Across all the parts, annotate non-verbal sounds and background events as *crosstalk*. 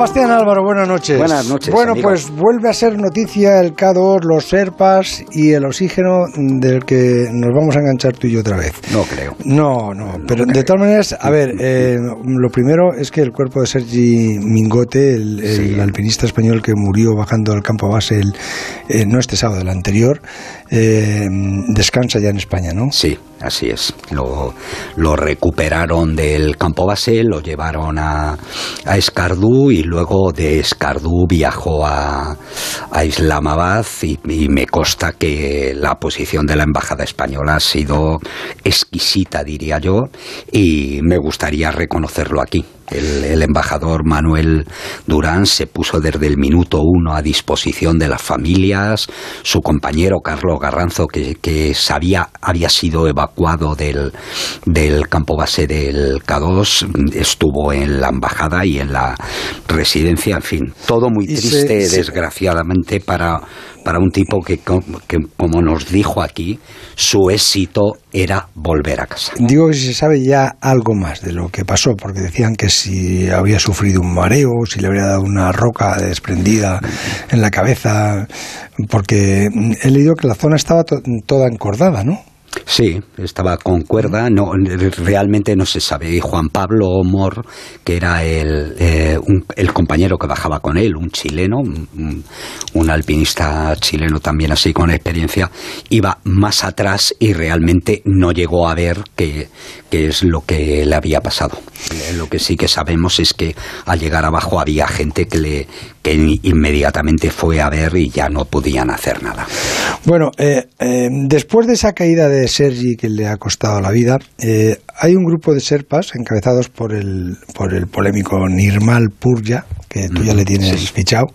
Bastián Álvaro, buenas noches. Buenas noches. Bueno, amigo. pues vuelve a ser noticia el K2, los Serpas y el oxígeno del que nos vamos a enganchar tú y yo otra vez. No creo. No, no, pero de todas maneras, a ver, eh, lo primero es que el cuerpo de Sergi Mingote, el, el Sí. alpinista español que murió bajando al campo base, el, eh, no este sábado, el anterior, eh, descansa ya en España, ¿no? Sí, así es. Lo, lo recuperaron del campo base, lo llevaron a, a Escardú y luego de Escardú viajó a, a Islamabad y, y me consta que la posición de la embajada española ha sido exquisita, diría yo, y me gustaría reconocerlo aquí. El, el embajador Manuel Durán se puso desde el minuto uno a disposición de las familias. Su compañero Carlos Garranzo, que, que sabía, había sido evacuado del, del campo base del K2, estuvo en la embajada y en la residencia. En fin, todo muy triste, se- desgraciadamente, para, para un tipo que, que, como nos dijo aquí, su éxito era volver a casa. Digo que se sabe ya algo más de lo que pasó, porque decían que si había sufrido un mareo, si le habría dado una roca desprendida en la cabeza, porque he leído que la zona estaba to- toda encordada, ¿no? Sí, estaba con cuerda, no, realmente no se sabe. Y Juan Pablo Mor, que era el, eh, un- el compañero que bajaba con él, un chileno, un, un alpinista chileno también así con experiencia, iba más atrás y realmente no llegó a ver qué, qué es lo que le había pasado. Lo que sí que sabemos es que al llegar abajo había gente que, le, que inmediatamente fue a ver y ya no podían hacer nada. Bueno, eh, eh, después de esa caída de Sergi que le ha costado la vida, eh, hay un grupo de serpas encabezados por el, por el polémico Nirmal Purja, que tú ya le tienes fichado,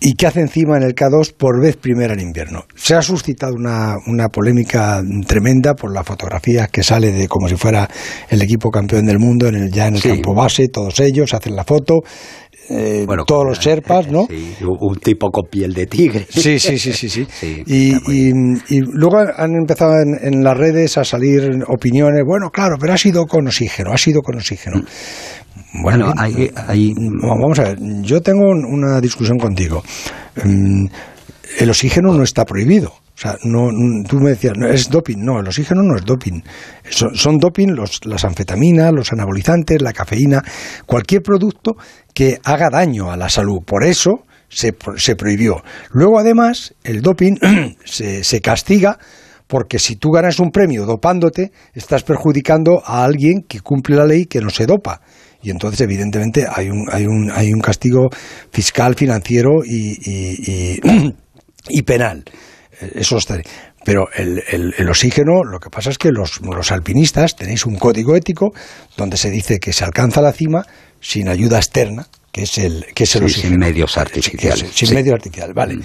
y que hace encima en el K2 por vez primera en invierno. Se ha suscitado una, una polémica tremenda por la fotografía que sale de como si fuera el equipo campeón del mundo en el, ya en el Sí. campo base, todos ellos hacen la foto, eh, Bueno, todos los serpas, ¿no? Sí, un tipo con piel de tigre. Sí, sí, sí, sí, sí. *laughs* Sí, y, luego han empezado en, en las redes a salir opiniones, bueno, claro, pero ha sido con oxígeno, ha sido con oxígeno. Bueno, bien, hay- hay- va- vamos a ver, yo tengo un- una discusión contigo. Mm, El oxígeno no está prohibido. O sea, no, tú me decías, no, es doping. No, el oxígeno no es doping. Son, doping los, las anfetaminas, los anabolizantes, la cafeína, cualquier producto que haga daño a la salud. Por eso se, se prohibió. Luego, además, el doping *clears throat* se, se castiga porque si tú ganas un premio dopándote, estás perjudicando a alguien que cumple la ley que no se dopa. Y entonces, evidentemente, hay un, hay un, hay un castigo fiscal, financiero y- y *clears throat* penal. Eso está. Pero el, el- el oxígeno, lo que pasa es que los, los alpinistas tenéis un código ético donde se dice que se alcanza la cima sin ayuda externa, que es el, que es el Sí, oxígeno. sin medios artificiales. sin Sí. medios artificiales, vale.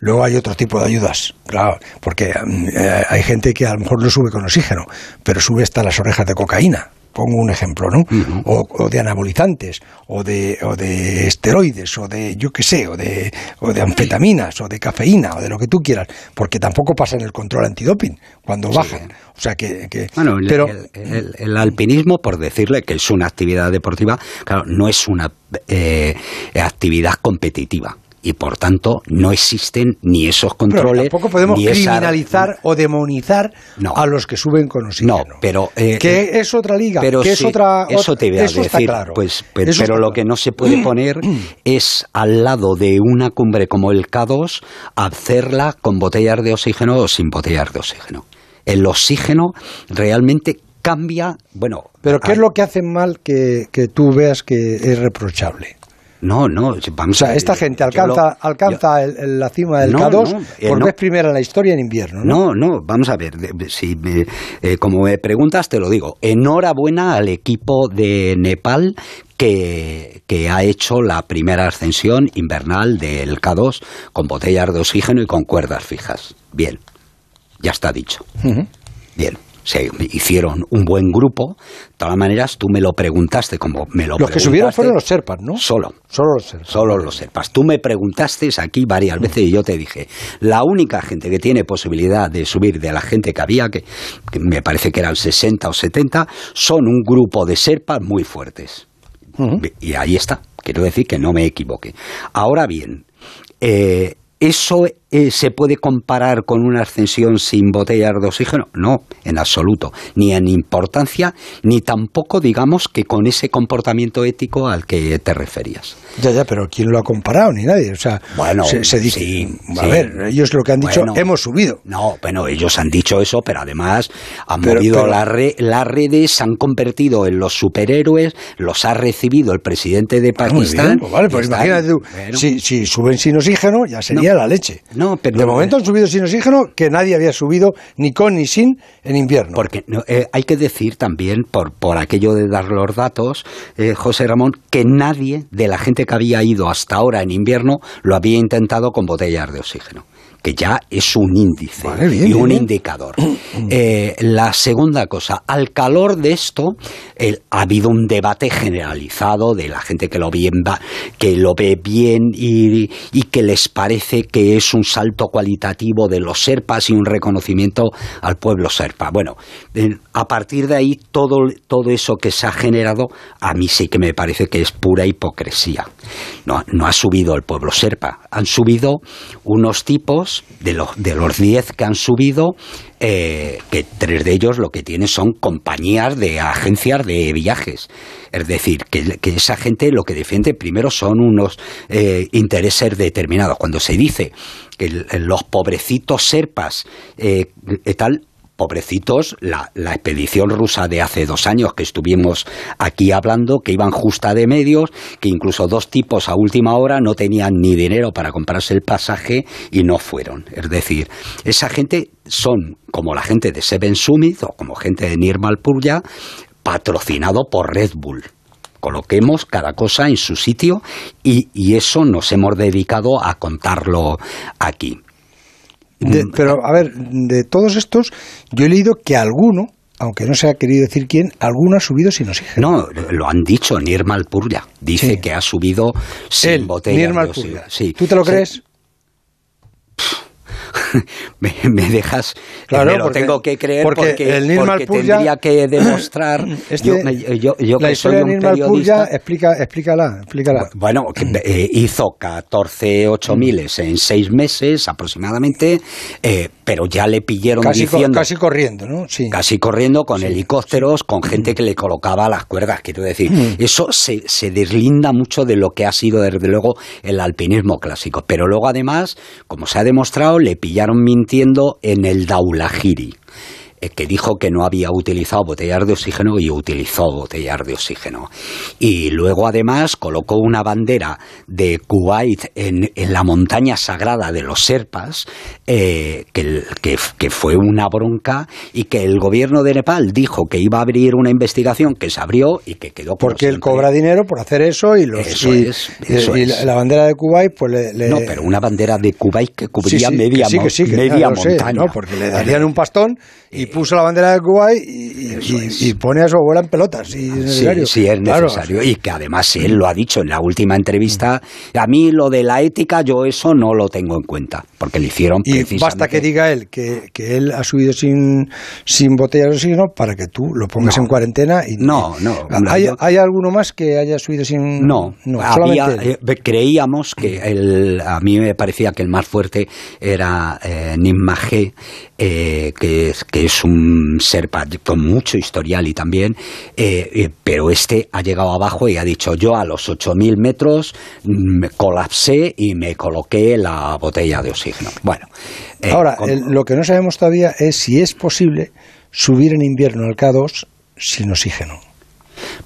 Luego hay otro tipo de ayudas, claro, porque mm, eh, hay gente que a lo mejor no sube con oxígeno, pero sube hasta las orejas de cocaína. Pongo un ejemplo, ¿no? o, o de anabolizantes, o de, o de esteroides, o de, yo qué sé, o de, o de anfetaminas, o de cafeína, o de lo que tú quieras, porque tampoco pasan el control antidoping cuando bajan. O sea que. que- Bueno, pero, el- el- el alpinismo, por decirle que es una actividad deportiva, claro, no es una eh, actividad competitiva. Y por tanto, no existen ni esos pero controles. tampoco podemos ni esa- criminalizar o demonizar No. a los que suben con oxígeno. No, pero, eh, que es otra liga, Pero que es sí, otra. eso te voy a eso decir. claro. Pues, pero lo claro. que no se puede poner *clears throat* es al lado de una cumbre como el K2 hacerla con botellas de oxígeno o sin botellas de oxígeno. El oxígeno realmente cambia, bueno, Pero ¿qué es lo que hacen mal que, que tú veas que es reprochable? No, no, vamos O sea, a- esta gente alcanza, lo- alcanza el- el- la cima del No, K2 no, eh, por no. vez primera en la historia en invierno. ¿no? No, no, vamos a ver, si me- eh, como me preguntas te lo digo. Enhorabuena al equipo de Nepal que, que ha hecho la primera ascensión invernal del K2 con botellas de oxígeno y con cuerdas fijas. Bien, ya está dicho. Bien. Se hicieron un buen grupo. De todas maneras, tú me lo preguntaste como me lo Los que subieron fueron los Serpas, ¿no? Solo. Solo los Serpas. Solo lo sepas. Tú me preguntaste aquí varias veces y yo te dije, la única gente que tiene posibilidad de subir de la gente que había, que, que me parece que eran 60 o 70, son un grupo de serpas muy fuertes. Y ahí está. Quiero decir que no me equivoque. Ahora bien, eh, ¿Eso eh, se puede comparar con una ascensión sin botellas de oxígeno? No, en absoluto. Ni en importancia, ni tampoco, digamos, que con ese comportamiento ético al que te referías. Ya, ya, pero ¿quién lo ha comparado? Ni nadie. O sea, bueno, se, dice. a ver, ellos lo que han dicho, hemos subido. No, bueno, ellos han dicho eso, pero además han movido las redes, se han convertido en los superhéroes, los ha recibido el presidente de ah, Pakistán. pues vale, pues imagínate tú, si, suben sin oxígeno, ya sería la leche. No, pero, de momento han subido sin oxígeno que nadie había subido ni con ni sin en invierno. Porque eh, hay que decir también, por, por aquello de dar los datos, eh, José Ramón, que nadie de la gente que había ido hasta ahora en invierno lo había intentado con botellas de oxígeno que ya es un índice y un indicador. *clears throat* Eh, la segunda cosa, al calor de esto, ha habido un debate generalizado de la gente que lo, bien que lo ve bien y, que les parece que es un salto cualitativo de los serpas y un reconocimiento al pueblo serpa. Bueno, a partir de ahí, todo, todo eso que se ha generado, a mí sí que me parece que es pura hipocresía. No, no ha subido el pueblo serpa, han subido unos tipos de los, de los diez que han subido, eh, que tres de ellos lo que tienen son compañías de agencias de viajes. Es decir, que, esa gente lo que defiende primero son unos eh, intereses determinados. Cuando se dice que los pobrecitos serpas eh, tal, pobrecitos, la, expedición rusa de hace dos años que estuvimos aquí hablando, que iban justa de medios, que incluso dos tipos a última hora no tenían ni dinero para comprarse el pasaje y no fueron. Es decir, esa gente son como la gente de Seven Summit o como gente de Nirmal Purya, patrocinado por Red Bull coloquemos cada cosa en su sitio y, y, eso nos hemos dedicado a contarlo aquí. Mm. pero, a ver, de todos estos, yo he leído que alguno, aunque no se ha querido decir quién, alguno ha subido sin oxígeno. No, lo han dicho, Nirmal Purya. Dice que ha subido sin botella de oxígeno. Sí. ¿Tú te lo crees? *laughs* me, dejas claro, me lo tengo que creer porque, el porque tendría que *clears throat* demostrar este, yo, yo, la que soy un periodista explica, explícala, explícala. bueno *clears throat* eh, hizo 14 8 miles en 6 meses aproximadamente eh, pero ya le pillaron casi, diciendo casi corriendo ¿no? Sí. casi corriendo con helicópteros con gente que le colocaba las cuerdas quiero decir mm. eso se, se deslinda mucho de lo que ha sido desde luego el alpinismo clásico pero luego además como se ha demostrado le pillaron mintiendo en el Daulahiri. Eh, que dijo que no había utilizado botellas de oxígeno y utilizó botellas de oxígeno. Y luego además colocó una bandera de Kuwait en, la montaña sagrada de los Serpas, eh, que, que, fue una bronca y que el gobierno de Nepal dijo que iba a abrir una investigación que se abrió y que quedó Porque él cobra dinero por hacer eso y, los, y, la bandera de Kuwait pues le, No, pero una bandera de Kuwait que cubría media, media montaña. Porque le darían un pastón y puso la bandera de Cuba y, pone a su abuela en pelotas. Si es necesario. Sí, es necesario. Y que además él lo ha dicho en la última entrevista. A mí lo de la ética, yo eso no lo tengo en cuenta, porque le hicieron Y basta que diga él que, que él ha subido sin, sin botellas de oxígeno para que tú lo pongas en cuarentena. Y, no, no. ¿Hay, ¿Hay, alguno más que haya subido sin.? No, no eh, creíamos que el, a mí me parecía que el más fuerte era eh, eh que, que es un ser con mucho historial y también, eh, eh, pero este ha llegado abajo y ha dicho yo a los 8.000 metros mm, me colapsé y me coloqué la botella de oxígeno. Bueno. Eh, Ahora, lo que no sabemos todavía es si es posible subir en invierno al K2 sin oxígeno.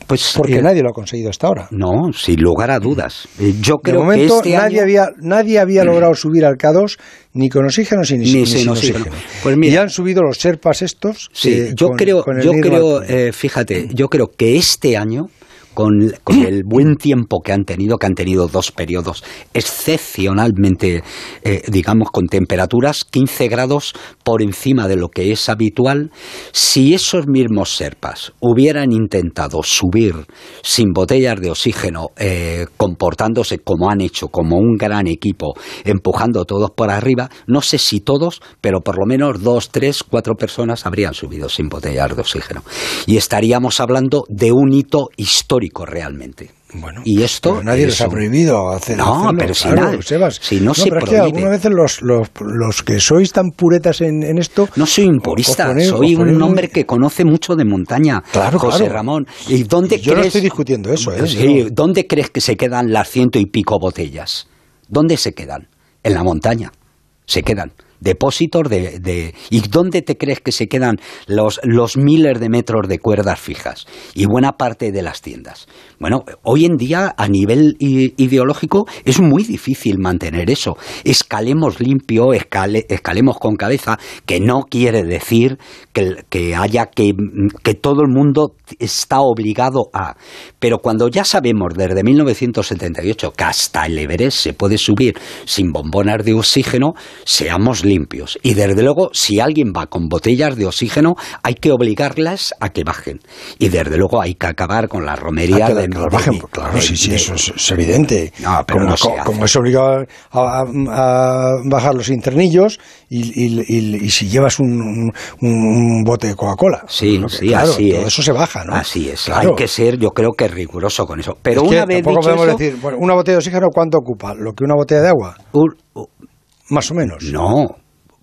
Pues, Porque nadie lo ha conseguido hasta ahora. No, sin lugar a dudas. Yo creo momento, que este nadie había nadie había logrado subir al K2 ni con oxígeno ni, sin, oxígeno. Pues y han subido los Sherpas estos. Sí, yo creo, yo creo, eh, fíjate, yo creo que este año con, el buen tiempo que han tenido, que han tenido dos periodos excepcionalmente, eh, digamos, con temperaturas 15 grados por encima de lo que es habitual, si esos mismos serpas hubieran intentado subir sin botellas de oxígeno, eh, comportándose como han hecho, como un gran equipo, empujando todos por arriba, no sé si todos, pero por lo menos dos, tres, cuatro personas habrían subido sin botellas de oxígeno. Y estaríamos hablando de un hito histórico realmente. Bueno, y esto nadie les ha prohibido hacer No, pero si, nada, si no, se prohíbe. algunas veces los, los, los, que sois tan puretas en, en, esto... No soy un purista, soy un hombre que conoce mucho de montaña, claro, José Ramón. ¿Y dónde Yo crees, no estoy discutiendo eso, ¿eh? Sí, ¿Dónde crees que se quedan las ciento y pico botellas? ¿Dónde se quedan? En la montaña. Se quedan depósitos de, de, ¿Y dónde te crees que se quedan los, los miles de metros de cuerdas fijas? Y buena parte de las tiendas. Bueno, hoy en día a nivel ideológico es muy difícil mantener eso. Escalemos limpio, escale, escalemos con cabeza, que no quiere decir que, que haya que, que todo el mundo está obligado a... Pero cuando ya sabemos desde 1978 que hasta el Everest se puede subir sin bombonas de oxígeno, seamos limpios. Y desde luego, si alguien va con botellas de oxígeno, hay que obligarlas a que bajen. Y desde luego hay que acabar con la romería de, que bajen. claro, sí, sí, eso es, evidente. No, pero como, no como es obligado a, a, bajar los internillos y, y, y, y si llevas un, un, un, bote de Coca-Cola. Sí, sí, claro, así todo es. Eso se baja, ¿no? Así es. Claro. Hay que ser, yo creo que riguroso con eso. Pero es una vez tampoco dicho podemos eso, decir, bueno, una botella de oxígeno, ¿cuánto ocupa? ¿Lo que una botella de agua? un- Más o menos. no,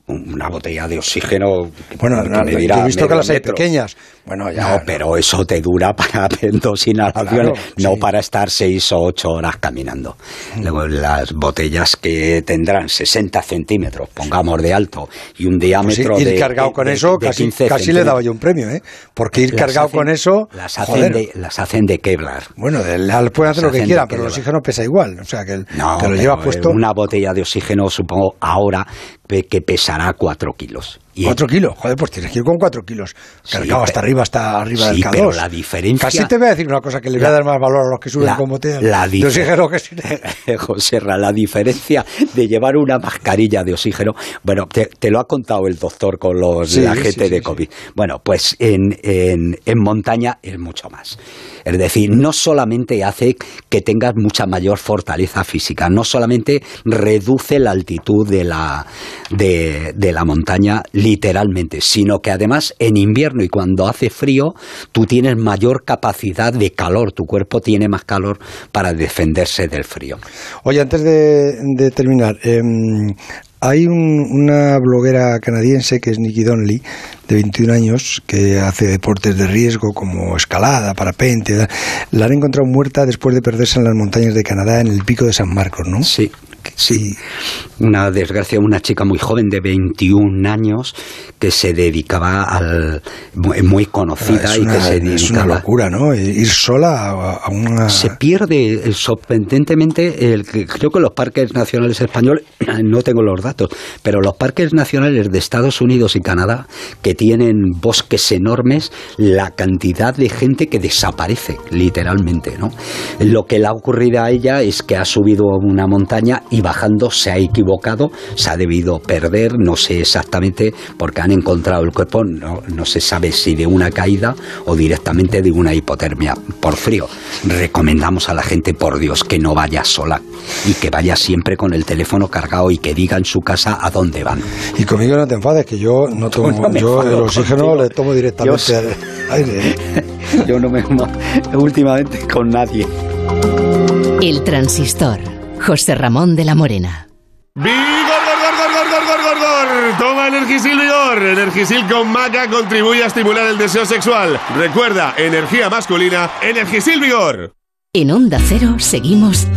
una botella de oxígeno. Bueno, que no, me dirá he visto que las hay pequeñas. Bueno, ya. No, pero eso te dura para *laughs* dos inhalaciones, Claro, no sí. para estar seis o ocho horas caminando. Mm. Luego las botellas que tendrán 60 centímetros, pongamos de alto, y un Pues diámetro ir de cargado de- con de- eso, de casi, 15 casi le daba yo un premio, ¿eh? Porque ir Las cargado hacen- con eso. Las hacen, joder, de, las hacen de Kevlar. Bueno, pueden hacer lo que quieran, pero el oxígeno pesa igual. O sea, que el- No, te lo llevas puesto. Una botella de oxígeno, supongo, ahora que pesará cuatro kilos. Y Cuatro kilos, joder, pues tienes que ir con cuatro kilos. Sí, Cargado hasta pero- arriba, hasta arriba sí, del K2. pero la diferencia- Casi te voy a decir una cosa que le voy a dar más valor a los que suben la- con botellas la de oxígeno que *laughs* José Ra, la diferencia de llevar una mascarilla de oxígeno, bueno, te, te lo ha contado el doctor con los, Sí, la gente de. COVID. Bueno, pues en, en, en montaña es mucho más. Es decir, no solamente hace que tengas mucha mayor fortaleza física, no solamente reduce la altitud de la, de, de la montaña literalmente, sino que además en invierno y cuando hace frío, tú tienes mayor capacidad de calor, tu cuerpo tiene más calor para defenderse del frío. Oye, antes de, de terminar, em, hay un- una bloguera canadiense que es Nikki Donnelly, de 21 años, que hace deportes de riesgo como escalada, parapente. La han encontrado muerta después de perderse en las montañas de Canadá en el pico de San Marcos, ¿no? Sí, sí. Una desgracia, una chica muy joven de 21 años que se dedicaba al. muy, muy conocida y que se es una dedicaba. locura, ¿no? Ir sola a, a una... Se pierde eh, sorprendentemente, el, creo que los parques nacionales españoles, *clears throat* no tengo los datos, pero los parques nacionales de Estados Unidos y Canadá, que tienen bosques enormes, la cantidad de gente que desaparece, literalmente, ¿no? Lo que le ha ocurrido a ella es que ha subido a una montaña y bajando se ha equivocado, se ha debido perder, no sé exactamente, porque han encontrado el cuerpo, no, no se sabe si de una caída o directamente de una hipotermia por frío. Recomendamos a la gente, por Dios, que no vaya sola y que vaya siempre con el teléfono cargado y que diga en su casa a dónde van. Y conmigo no te enfades, que yo no tomo, *laughs* no me yo el oxígeno le tomo directamente Yo al *laughs* aire. *laughs* Yo no me últimamente con nadie. El transistor. José Ramón de la Morena. ¡Vigor, gor, gor, gor, gor, gor, gor, gor! Toma Energisil Vigor. Energisil con maca contribuye a estimular el deseo sexual. Recuerda, energía masculina, Energisil Vigor. En Onda Cero seguimos